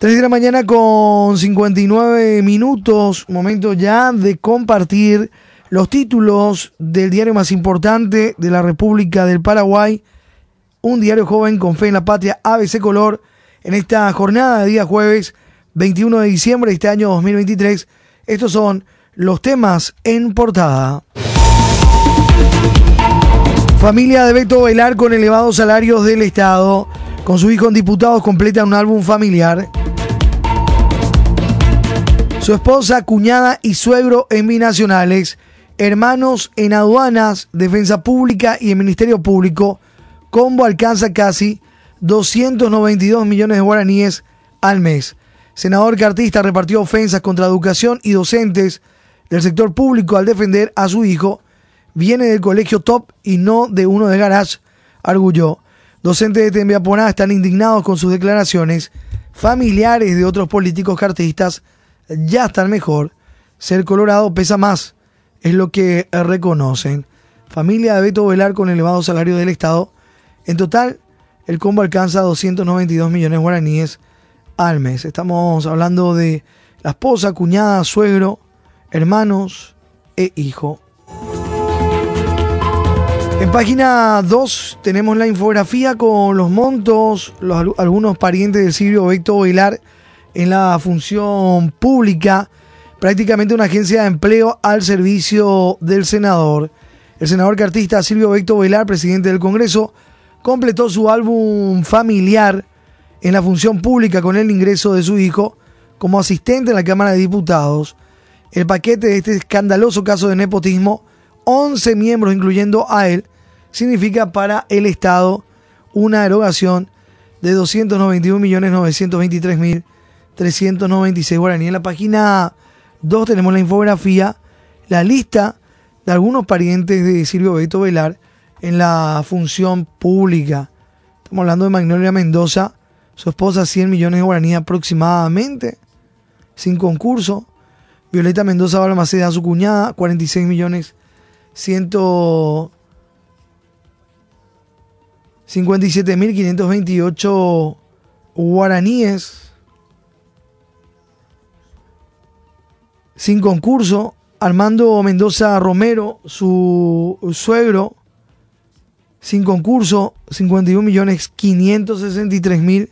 3 de la mañana con 59 minutos, momento ya de compartir los títulos del diario más importante de la República del Paraguay, un diario joven con fe en la patria, ABC Color, en esta jornada de día jueves 21 de diciembre de este año 2023. Estos son los temas en portada. Familia de Beto Velar con elevados salarios del Estado. Con su hijo en diputados completa un álbum familiar. Su esposa, cuñada y suegro en binacionales, hermanos en aduanas, defensa pública y el Ministerio Público, combo alcanza casi 292 millones de guaraníes al mes. Senador Cartista repartió ofensas contra educación y docentes del sector público al defender a su hijo. Viene del colegio top y no de uno de garage, arguyó. Docentes de Tembiaponá están indignados con sus declaraciones. Familiares de otros políticos cartistas ya están mejor. Ser colorado pesa más, es lo que reconocen. Familia de Beto Velar con elevado salario del Estado. En total, el combo alcanza 292 millones guaraníes al mes. Estamos hablando de la esposa, cuñada, suegro, hermanos e hijo. En página 2 tenemos la infografía con los montos, los, algunos parientes de Silvio Beto Velar en la función pública, prácticamente una agencia de empleo al servicio del senador. El senador cartista Silvio Beto Velar, presidente del Congreso, completó su álbum familiar en la función pública con el ingreso de su hijo como asistente en la Cámara de Diputados. El paquete de este escandaloso caso de nepotismo, 11 miembros incluyendo a él, significa para el Estado una erogación de 291.923.000 396 guaraníes. En la página 2 tenemos la infografía, la lista de algunos parientes de Silvio Beto Velar en la función pública. Estamos hablando de Magnolia Mendoza, su esposa 100 millones de guaraníes aproximadamente, sin concurso. Violeta Mendoza Balmaceda, su cuñada, 46 millones 157.528 guaraníes. Sin concurso. Armando Mendoza Romero, su suegro, sin concurso, 51 millones 563 mil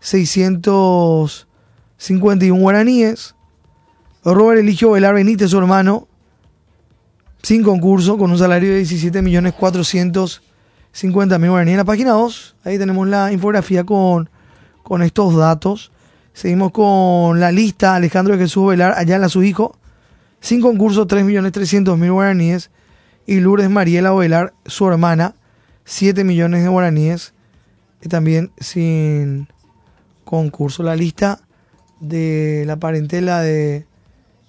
651 guaraníes. Robert Eligio Velar Benítez, su hermano, sin concurso, con un salario de 17 millones 450 mil guaraníes. En la página 2, ahí tenemos la infografía con, con estos datos. Seguimos con la lista. Alejandro Jesús Velar, allá en la su hijo. Sin concurso, 3.300.000 guaraníes. Y Lourdes Mariela Velar, su hermana, 7 millones de guaraníes. Y también sin concurso. La lista de la parentela de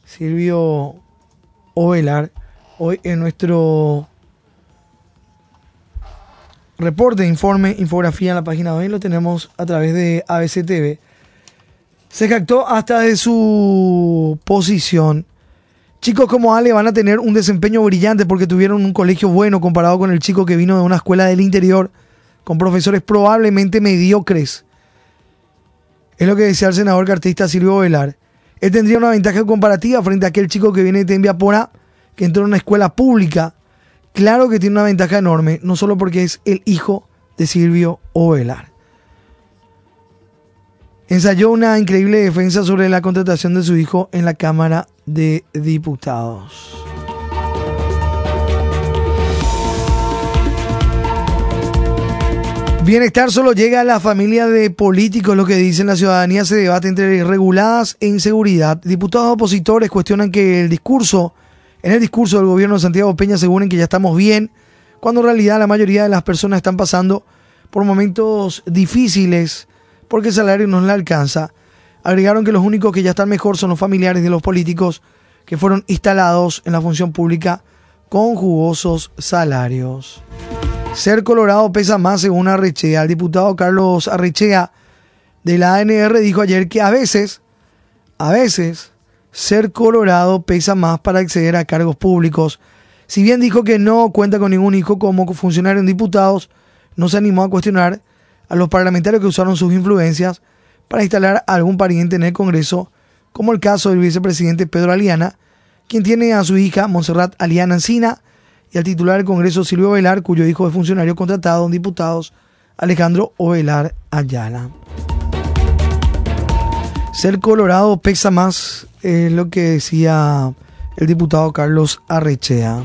Silvio Ovelar. Hoy en nuestro reporte, informe, infografía en la página 2 lo tenemos a través de ABC TV. Se jactó hasta de su posición. Chicos como Ale van a tener un desempeño brillante porque tuvieron un colegio bueno comparado con el chico que vino de una escuela del interior con profesores probablemente mediocres. Es lo que decía el senador cartista Silvio Velar. Él tendría una ventaja comparativa frente a aquel chico que viene de Tembiapora, que entró en una escuela pública. Claro que tiene una ventaja enorme, no solo porque es el hijo de Silvio Ovelar ensayó una increíble defensa sobre la contratación de su hijo en la Cámara de Diputados. Bienestar solo llega a la familia de políticos, lo que dicen la ciudadanía se debate entre irreguladas e inseguridad. Diputados opositores cuestionan que el discurso, en el discurso del gobierno de Santiago Peña aseguren que ya estamos bien, cuando en realidad la mayoría de las personas están pasando por momentos difíciles porque el salario no le alcanza. Agregaron que los únicos que ya están mejor son los familiares de los políticos que fueron instalados en la función pública con jugosos salarios. Ser colorado pesa más según Arrechea. El diputado Carlos Arrechea de la ANR dijo ayer que a veces, a veces, ser colorado pesa más para acceder a cargos públicos. Si bien dijo que no cuenta con ningún hijo como funcionario en diputados, no se animó a cuestionar a los parlamentarios que usaron sus influencias para instalar a algún pariente en el Congreso, como el caso del vicepresidente Pedro Aliana, quien tiene a su hija Montserrat Aliana Encina y al titular del Congreso Silvio Velar, cuyo hijo es funcionario contratado en diputados Alejandro Ovelar Ayala. Ser colorado pesa más, es lo que decía el diputado Carlos Arrechea.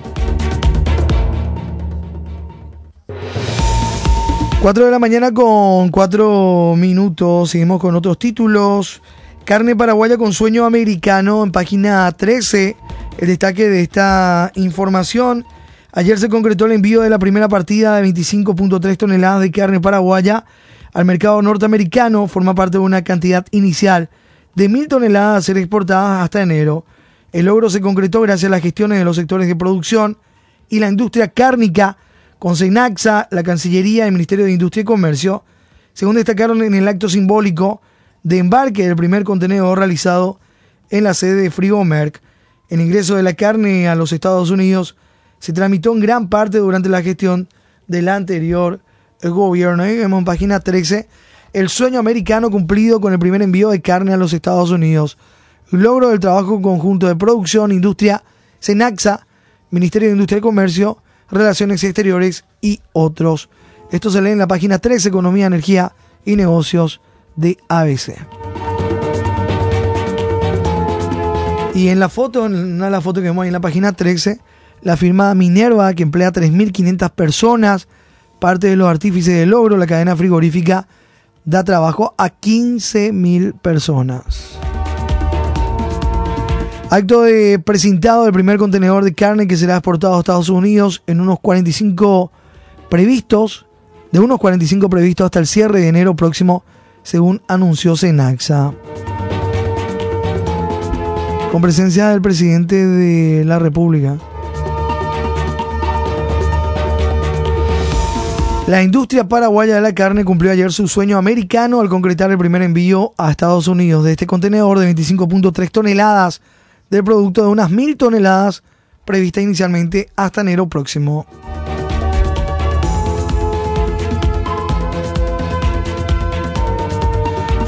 4 de la mañana con 4 minutos. Seguimos con otros títulos. Carne paraguaya con sueño americano en página 13. El destaque de esta información. Ayer se concretó el envío de la primera partida de 25.3 toneladas de carne paraguaya al mercado norteamericano. Forma parte de una cantidad inicial de mil toneladas a ser exportadas hasta enero. El logro se concretó gracias a las gestiones de los sectores de producción y la industria cárnica con Senaxa, la Cancillería y el Ministerio de Industria y Comercio, según destacaron en el acto simbólico de embarque del primer contenedor realizado en la sede de Frigomerc. El ingreso de la carne a los Estados Unidos se tramitó en gran parte durante la gestión del anterior gobierno. Ahí vemos en página 13 el sueño americano cumplido con el primer envío de carne a los Estados Unidos. Logro del trabajo conjunto de producción, industria, Senaxa, Ministerio de Industria y Comercio, Relaciones Exteriores y otros. Esto se lee en la página 13, Economía, Energía y Negocios de ABC. Y en la foto, en una de las fotos que vemos ahí en la página 13, la firma Minerva, que emplea 3.500 personas, parte de los artífices del logro, la cadena frigorífica, da trabajo a 15.000 personas. Acto de presentado del primer contenedor de carne que será exportado a Estados Unidos en unos 45 previstos, de unos 45 previstos hasta el cierre de enero próximo, según anunció Senaxa. Con presencia del presidente de la República. La industria paraguaya de la carne cumplió ayer su sueño americano al concretar el primer envío a Estados Unidos de este contenedor de 25.3 toneladas del producto de unas mil toneladas prevista inicialmente hasta enero próximo.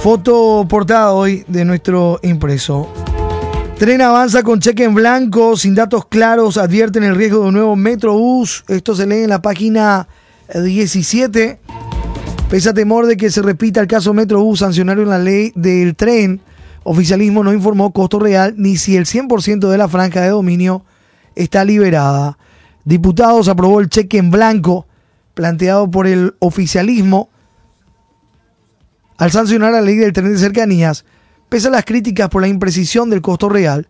Foto portada hoy de nuestro impreso. Tren avanza con cheque en blanco, sin datos claros, advierten el riesgo de un nuevo Metrobús. Esto se lee en la página 17. Pese a temor de que se repita el caso Metrobús, sancionaron la ley del tren Oficialismo no informó costo real ni si el 100% de la franja de dominio está liberada. Diputados aprobó el cheque en blanco planteado por el oficialismo al sancionar la ley del tren de cercanías, pese a las críticas por la imprecisión del costo real,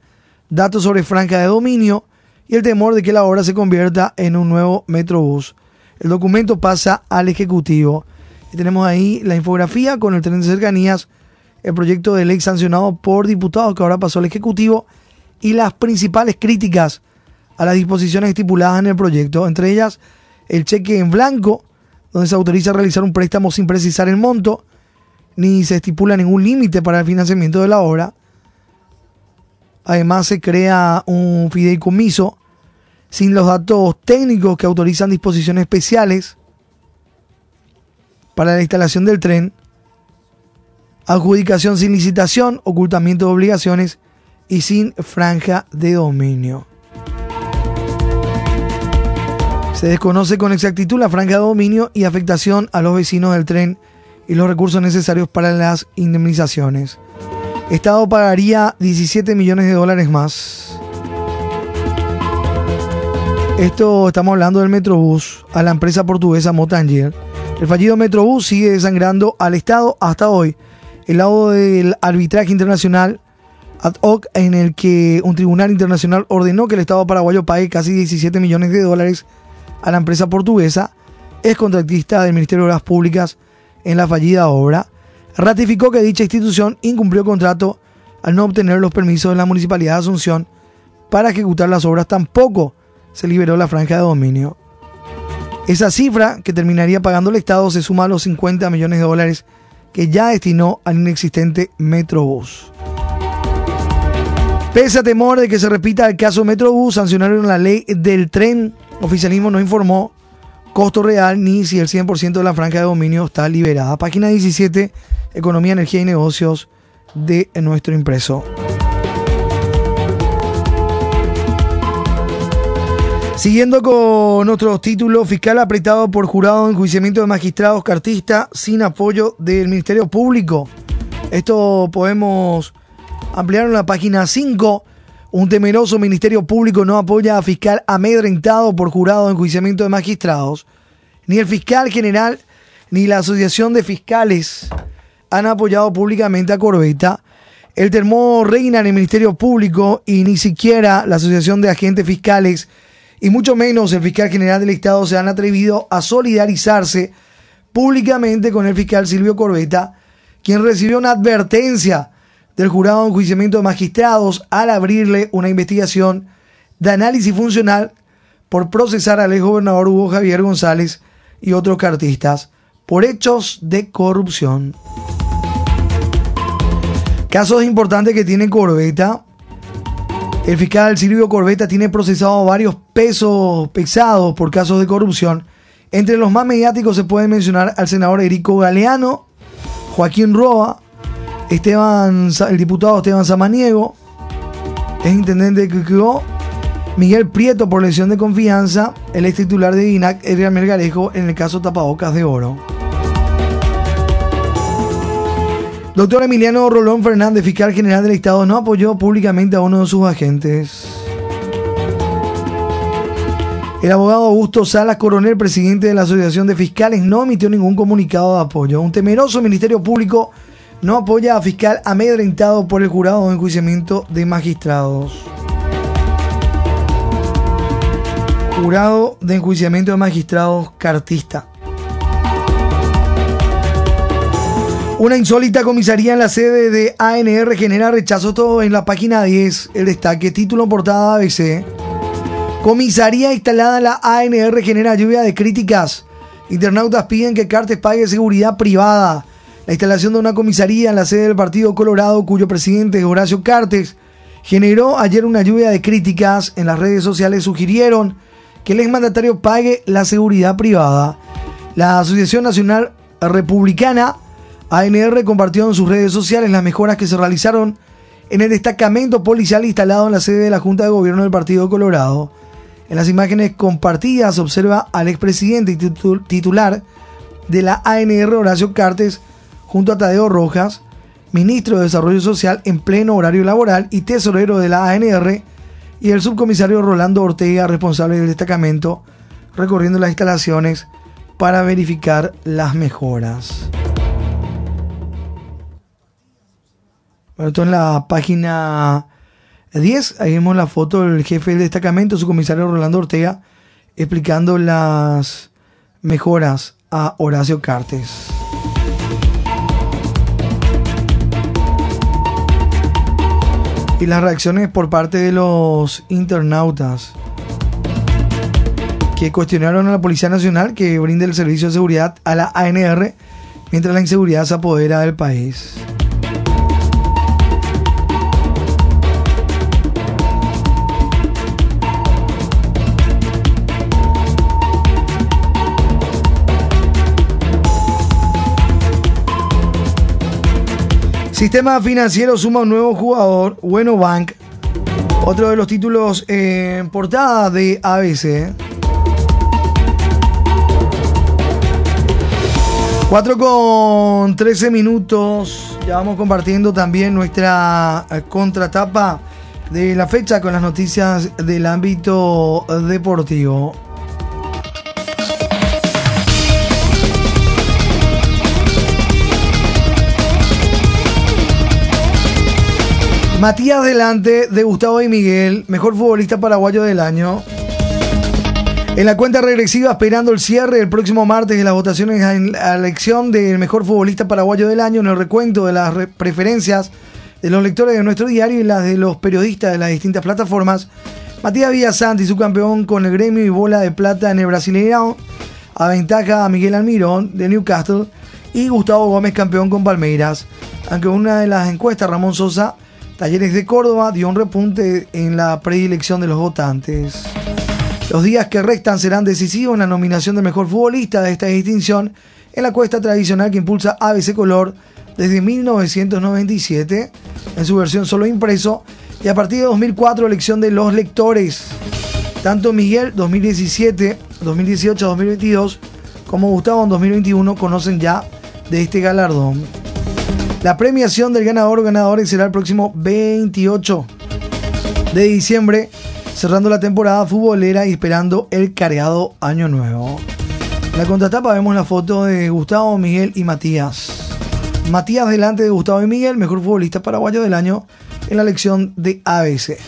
datos sobre franja de dominio y el temor de que la obra se convierta en un nuevo Metrobús. El documento pasa al Ejecutivo. Y tenemos ahí la infografía con el tren de cercanías el proyecto de ley sancionado por diputados que ahora pasó al Ejecutivo y las principales críticas a las disposiciones estipuladas en el proyecto, entre ellas el cheque en blanco, donde se autoriza a realizar un préstamo sin precisar el monto, ni se estipula ningún límite para el financiamiento de la obra. Además se crea un fideicomiso sin los datos técnicos que autorizan disposiciones especiales para la instalación del tren adjudicación sin licitación, ocultamiento de obligaciones y sin franja de dominio. Se desconoce con exactitud la franja de dominio y afectación a los vecinos del tren y los recursos necesarios para las indemnizaciones. Estado pagaría 17 millones de dólares más. Esto estamos hablando del Metrobús a la empresa portuguesa Motanger. El fallido Metrobús sigue desangrando al Estado hasta hoy el lado del arbitraje internacional ad hoc en el que un tribunal internacional ordenó que el Estado paraguayo pague casi 17 millones de dólares a la empresa portuguesa, es contratista del Ministerio de Obras Públicas en la fallida obra, ratificó que dicha institución incumplió contrato al no obtener los permisos de la Municipalidad de Asunción para ejecutar las obras, tampoco se liberó la franja de dominio. Esa cifra que terminaría pagando el Estado se suma a los 50 millones de dólares que ya destinó al inexistente Metrobús. Pese a temor de que se repita el caso Metrobús, sancionaron la ley del tren. Oficialismo no informó costo real ni si el 100% de la franja de dominio está liberada. Página 17, Economía, Energía y Negocios de nuestro impreso. Siguiendo con otros títulos, fiscal apretado por jurado en enjuiciamiento de magistrados cartistas sin apoyo del Ministerio Público. Esto podemos ampliar en la página 5. Un temeroso Ministerio Público no apoya a fiscal amedrentado por jurado en enjuiciamiento de magistrados. Ni el fiscal general ni la Asociación de Fiscales han apoyado públicamente a Corbeta. El termó reina en el Ministerio Público y ni siquiera la Asociación de Agentes Fiscales y mucho menos el fiscal general del Estado se han atrevido a solidarizarse públicamente con el fiscal Silvio Corbeta, quien recibió una advertencia del jurado de enjuiciamiento de magistrados al abrirle una investigación de análisis funcional por procesar al ex gobernador Hugo Javier González y otros cartistas por hechos de corrupción. Casos importantes que tiene Corbeta el fiscal Silvio Corbeta tiene procesado varios pesos pesados por casos de corrupción. Entre los más mediáticos se puede mencionar al senador Erico Galeano, Joaquín Roa, Esteban, el diputado Esteban Samaniego, el intendente de Cucó, Miguel Prieto por lesión de confianza, el ex titular de INAC, Edgar Melgarejo, en el caso Tapabocas de Oro. Doctor Emiliano Rolón Fernández, fiscal general del Estado, no apoyó públicamente a uno de sus agentes. El abogado Augusto Salas Coronel, presidente de la Asociación de Fiscales, no emitió ningún comunicado de apoyo. Un temeroso Ministerio Público no apoya a fiscal amedrentado por el jurado de enjuiciamiento de magistrados. Jurado de enjuiciamiento de magistrados cartista. Una insólita comisaría en la sede de ANR genera rechazo todo en la página 10. El destaque, título portada ABC. Comisaría instalada en la ANR genera lluvia de críticas. Internautas piden que Cartes pague seguridad privada. La instalación de una comisaría en la sede del Partido Colorado, cuyo presidente es Horacio Cartes, generó ayer una lluvia de críticas. En las redes sociales sugirieron que el exmandatario pague la seguridad privada. La Asociación Nacional Republicana ANR compartió en sus redes sociales las mejoras que se realizaron en el destacamento policial instalado en la sede de la Junta de Gobierno del Partido Colorado. En las imágenes compartidas se observa al expresidente y titular de la ANR Horacio Cartes junto a Tadeo Rojas, ministro de Desarrollo Social en pleno horario laboral y tesorero de la ANR, y el subcomisario Rolando Ortega, responsable del destacamento, recorriendo las instalaciones para verificar las mejoras. Bueno, esto en la página 10, ahí vemos la foto del jefe del destacamento, su comisario Rolando Ortega, explicando las mejoras a Horacio Cartes. Y las reacciones por parte de los internautas que cuestionaron a la Policía Nacional que brinde el servicio de seguridad a la ANR mientras la inseguridad se apodera del país. Sistema financiero suma un nuevo jugador, Bueno Bank. Otro de los títulos en portada de ABC. 4 con 13 minutos. Ya vamos compartiendo también nuestra eh, contratapa de la fecha con las noticias del ámbito deportivo. Matías Delante de Gustavo y Miguel, mejor futbolista paraguayo del año. En la cuenta regresiva, esperando el cierre el próximo martes de las votaciones a la elección del mejor futbolista paraguayo del año, en el recuento de las preferencias de los lectores de nuestro diario y las de los periodistas de las distintas plataformas, Matías Villasanti, su campeón con el gremio y bola de plata en el Brasileirão, aventaja a Miguel Almirón de Newcastle y Gustavo Gómez, campeón con Palmeiras. Aunque una de las encuestas, Ramón Sosa, Talleres de Córdoba dio un repunte en la predilección de los votantes. Los días que restan serán decisivos en la nominación del mejor futbolista de esta distinción en la cuesta tradicional que impulsa ABC Color desde 1997 en su versión solo impreso y a partir de 2004 elección de los lectores. Tanto Miguel 2017, 2018, 2022 como Gustavo en 2021 conocen ya de este galardón. La premiación del ganador o será el próximo 28 de diciembre, cerrando la temporada futbolera y esperando el careado año nuevo. En la contratapa vemos la foto de Gustavo, Miguel y Matías. Matías delante de Gustavo y Miguel, mejor futbolista paraguayo del año en la elección de ABC.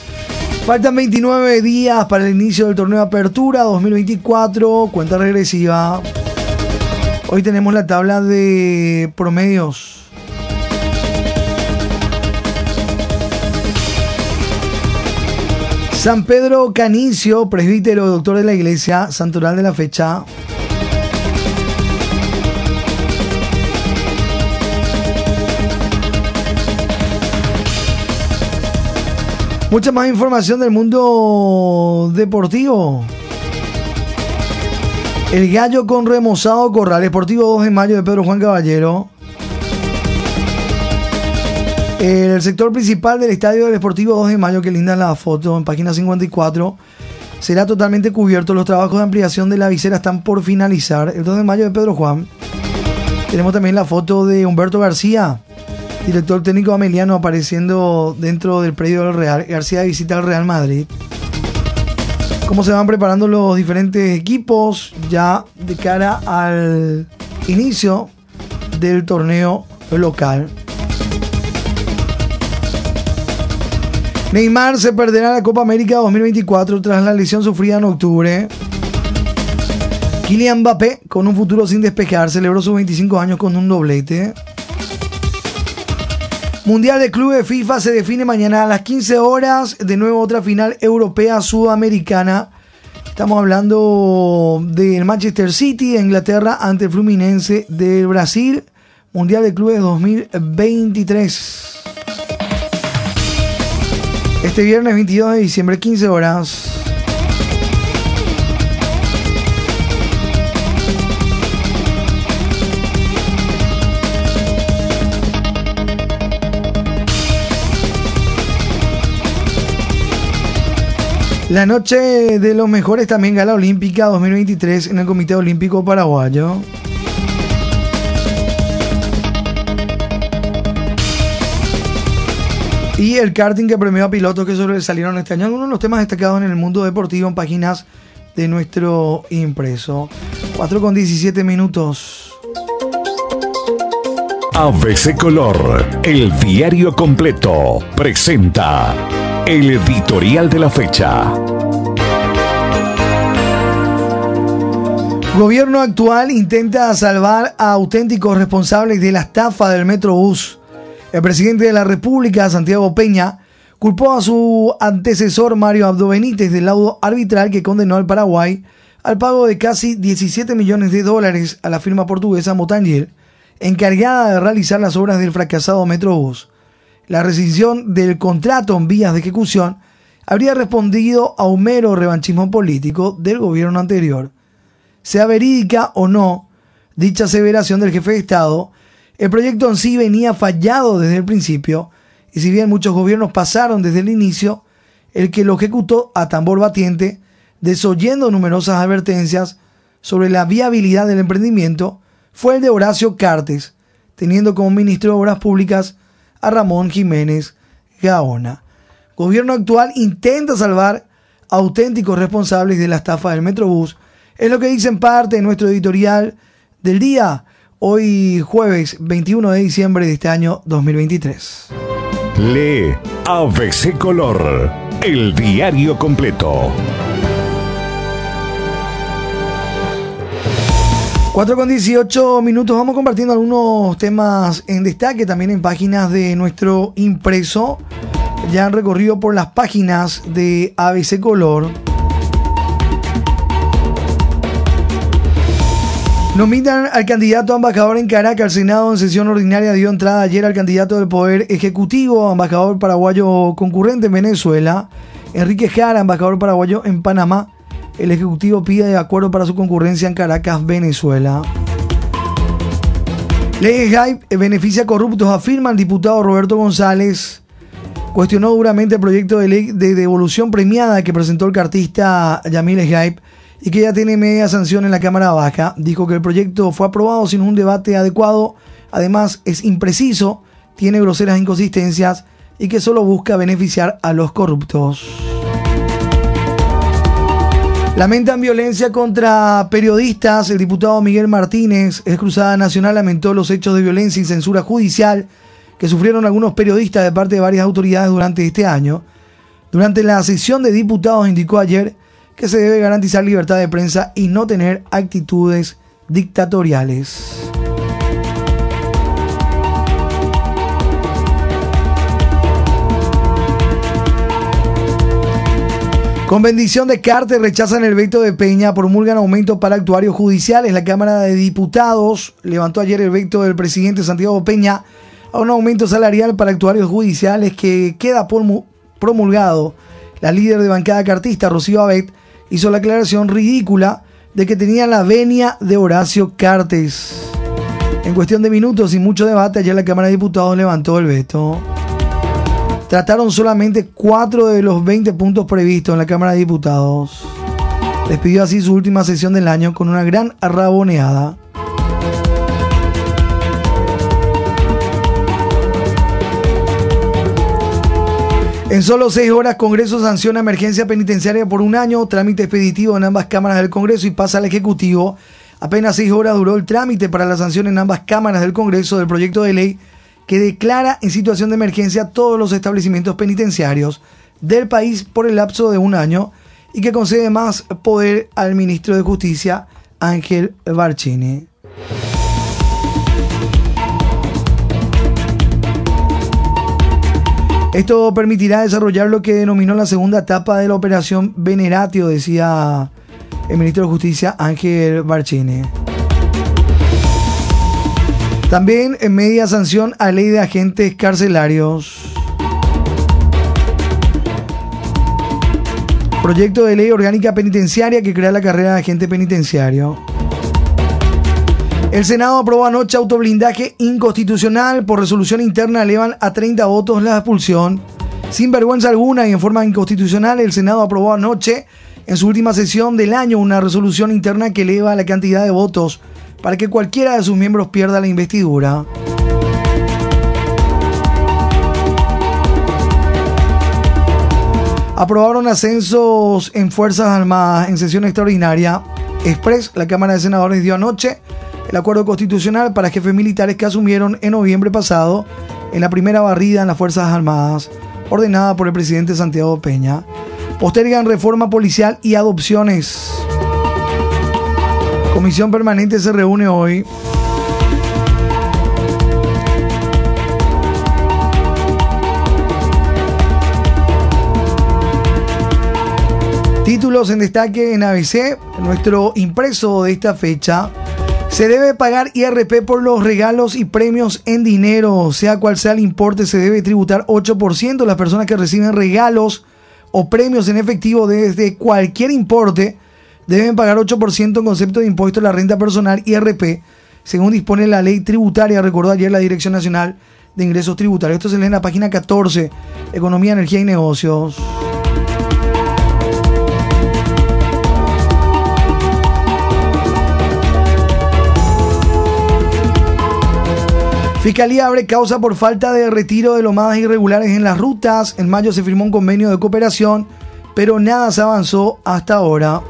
Faltan 29 días para el inicio del torneo de Apertura 2024, cuenta regresiva. Hoy tenemos la tabla de promedios. San Pedro Canicio, presbítero, doctor de la iglesia, santoral de la fecha. Mucha más información del mundo deportivo. El gallo con remozado Corral, Esportivo 2 de mayo de Pedro Juan Caballero. El sector principal del estadio del Esportivo 2 de mayo, que linda la foto en página 54, será totalmente cubierto. Los trabajos de ampliación de la visera están por finalizar. El 2 de mayo de Pedro Juan. Tenemos también la foto de Humberto García, director técnico ameliano, apareciendo dentro del predio del Real. García visita al Real Madrid cómo se van preparando los diferentes equipos ya de cara al inicio del torneo local. Neymar se perderá la Copa América 2024 tras la lesión sufrida en octubre. Kylian Mbappé, con un futuro sin despejar, celebró sus 25 años con un doblete. Mundial de Clubes FIFA se define mañana a las 15 horas. De nuevo otra final europea sudamericana. Estamos hablando del Manchester City de Inglaterra ante el Fluminense del Brasil. Mundial de Clubes 2023. Este viernes 22 de diciembre, 15 horas. La noche de los mejores también gala olímpica 2023 en el Comité Olímpico Paraguayo. Y el karting que premió a pilotos que salieron este año. Algunos de los temas destacados en el mundo deportivo en páginas de nuestro impreso. 4 con 17 minutos. ABC Color, el diario completo, presenta el editorial de la fecha. Gobierno actual intenta salvar a auténticos responsables de la estafa del Metrobús. El presidente de la República, Santiago Peña, culpó a su antecesor Mario Abdo Benítez del laudo arbitral que condenó al Paraguay al pago de casi 17 millones de dólares a la firma portuguesa Motangel, encargada de realizar las obras del fracasado Metrobús la rescisión del contrato en vías de ejecución habría respondido a un mero revanchismo político del gobierno anterior. Sea verídica o no dicha aseveración del jefe de Estado, el proyecto en sí venía fallado desde el principio, y si bien muchos gobiernos pasaron desde el inicio, el que lo ejecutó a tambor batiente, desoyendo numerosas advertencias sobre la viabilidad del emprendimiento, fue el de Horacio Cartes, teniendo como ministro de Obras Públicas a Ramón Jiménez Gaona. Gobierno actual intenta salvar auténticos responsables de la estafa del Metrobús. Es lo que dice en parte de nuestro editorial del día, hoy jueves 21 de diciembre de este año 2023. Lee ABC Color, el diario completo. 4 con 18 minutos, vamos compartiendo algunos temas en destaque también en páginas de nuestro impreso. Ya han recorrido por las páginas de ABC Color. Nominan al candidato embajador en Caracas. El Senado en sesión ordinaria dio entrada ayer al candidato del Poder Ejecutivo, embajador paraguayo concurrente en Venezuela, Enrique Jara, embajador paraguayo en Panamá el Ejecutivo pide acuerdo para su concurrencia en Caracas, Venezuela. Ley Hype beneficia a corruptos, afirma el diputado Roberto González. Cuestionó duramente el proyecto de ley de devolución premiada que presentó el cartista Yamil Hype y que ya tiene media sanción en la Cámara Baja. Dijo que el proyecto fue aprobado sin un debate adecuado, además es impreciso, tiene groseras inconsistencias y que solo busca beneficiar a los corruptos. Lamentan violencia contra periodistas. El diputado Miguel Martínez, ex Cruzada Nacional, lamentó los hechos de violencia y censura judicial que sufrieron algunos periodistas de parte de varias autoridades durante este año. Durante la sesión de diputados indicó ayer que se debe garantizar libertad de prensa y no tener actitudes dictatoriales. Con bendición de Carter rechazan el veto de Peña, promulgan aumento para actuarios judiciales. La Cámara de Diputados levantó ayer el veto del presidente Santiago Peña a un aumento salarial para actuarios judiciales que queda promulgado. La líder de bancada cartista, Rocío Abet, hizo la aclaración ridícula de que tenía la venia de Horacio Cartes. En cuestión de minutos y mucho debate, ayer la Cámara de Diputados levantó el veto trataron solamente cuatro de los 20 puntos previstos en la Cámara de Diputados. Despidió así su última sesión del año con una gran arraboneada. En solo seis horas, Congreso sanciona emergencia penitenciaria por un año, trámite expeditivo en ambas cámaras del Congreso y pasa al Ejecutivo. Apenas seis horas duró el trámite para la sanción en ambas cámaras del Congreso del proyecto de ley que declara en situación de emergencia todos los establecimientos penitenciarios del país por el lapso de un año y que concede más poder al ministro de Justicia, Ángel Barcini. Esto permitirá desarrollar lo que denominó la segunda etapa de la operación Veneratio, decía el ministro de Justicia Ángel Barcini. También en media sanción a ley de agentes carcelarios. Proyecto de ley orgánica penitenciaria que crea la carrera de agente penitenciario. El Senado aprobó anoche autoblindaje inconstitucional. Por resolución interna elevan a 30 votos la expulsión. Sin vergüenza alguna y en forma inconstitucional, el Senado aprobó anoche en su última sesión del año una resolución interna que eleva la cantidad de votos para que cualquiera de sus miembros pierda la investidura. Aprobaron ascensos en Fuerzas Armadas en sesión extraordinaria. Express, la Cámara de Senadores dio anoche el acuerdo constitucional para jefes militares que asumieron en noviembre pasado en la primera barrida en las Fuerzas Armadas, ordenada por el presidente Santiago Peña. Postergan reforma policial y adopciones. Comisión permanente se reúne hoy. Títulos en destaque en ABC, nuestro impreso de esta fecha. Se debe pagar IRP por los regalos y premios en dinero, sea cual sea el importe, se debe tributar 8%. Las personas que reciben regalos o premios en efectivo desde cualquier importe deben pagar 8% en concepto de impuesto a la renta personal IRP, según dispone la ley tributaria, recordó ayer la Dirección Nacional de Ingresos Tributarios. Esto se lee en la página 14, Economía, Energía y Negocios. Fiscalía abre causa por falta de retiro de lomadas irregulares en las rutas. En mayo se firmó un convenio de cooperación, pero nada se avanzó hasta ahora.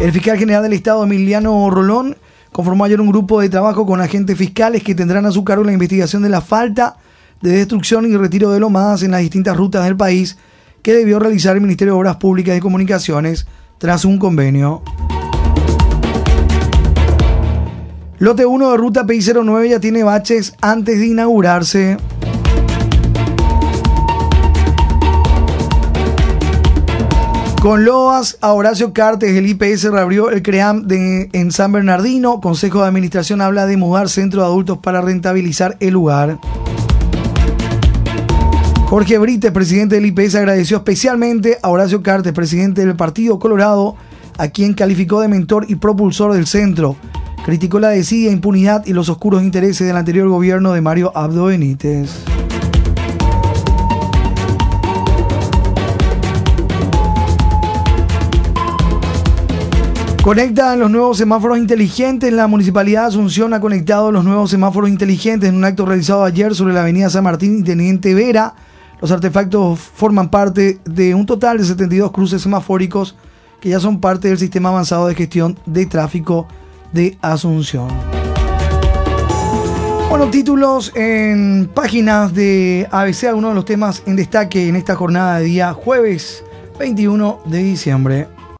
El fiscal general del Estado, Emiliano Rolón, conformó ayer un grupo de trabajo con agentes fiscales que tendrán a su cargo la investigación de la falta de destrucción y retiro de lomadas en las distintas rutas del país que debió realizar el Ministerio de Obras Públicas y Comunicaciones tras un convenio. Lote 1 de ruta PI09 ya tiene baches antes de inaugurarse. Con loas a Horacio Cartes, el IPS reabrió el CREAM de, en San Bernardino. Consejo de Administración habla de mudar centro de adultos para rentabilizar el lugar. Jorge Brites, presidente del IPS, agradeció especialmente a Horacio Cartes, presidente del Partido Colorado, a quien calificó de mentor y propulsor del centro. Criticó la desidia impunidad y los oscuros intereses del anterior gobierno de Mario Abdo Benítez. Conectan los nuevos semáforos inteligentes. La Municipalidad de Asunción ha conectado los nuevos semáforos inteligentes en un acto realizado ayer sobre la avenida San Martín y Teniente Vera. Los artefactos forman parte de un total de 72 cruces semafóricos que ya son parte del sistema avanzado de gestión de tráfico de Asunción. Bueno, títulos en páginas de ABC, algunos de los temas en destaque en esta jornada de día jueves 21 de diciembre.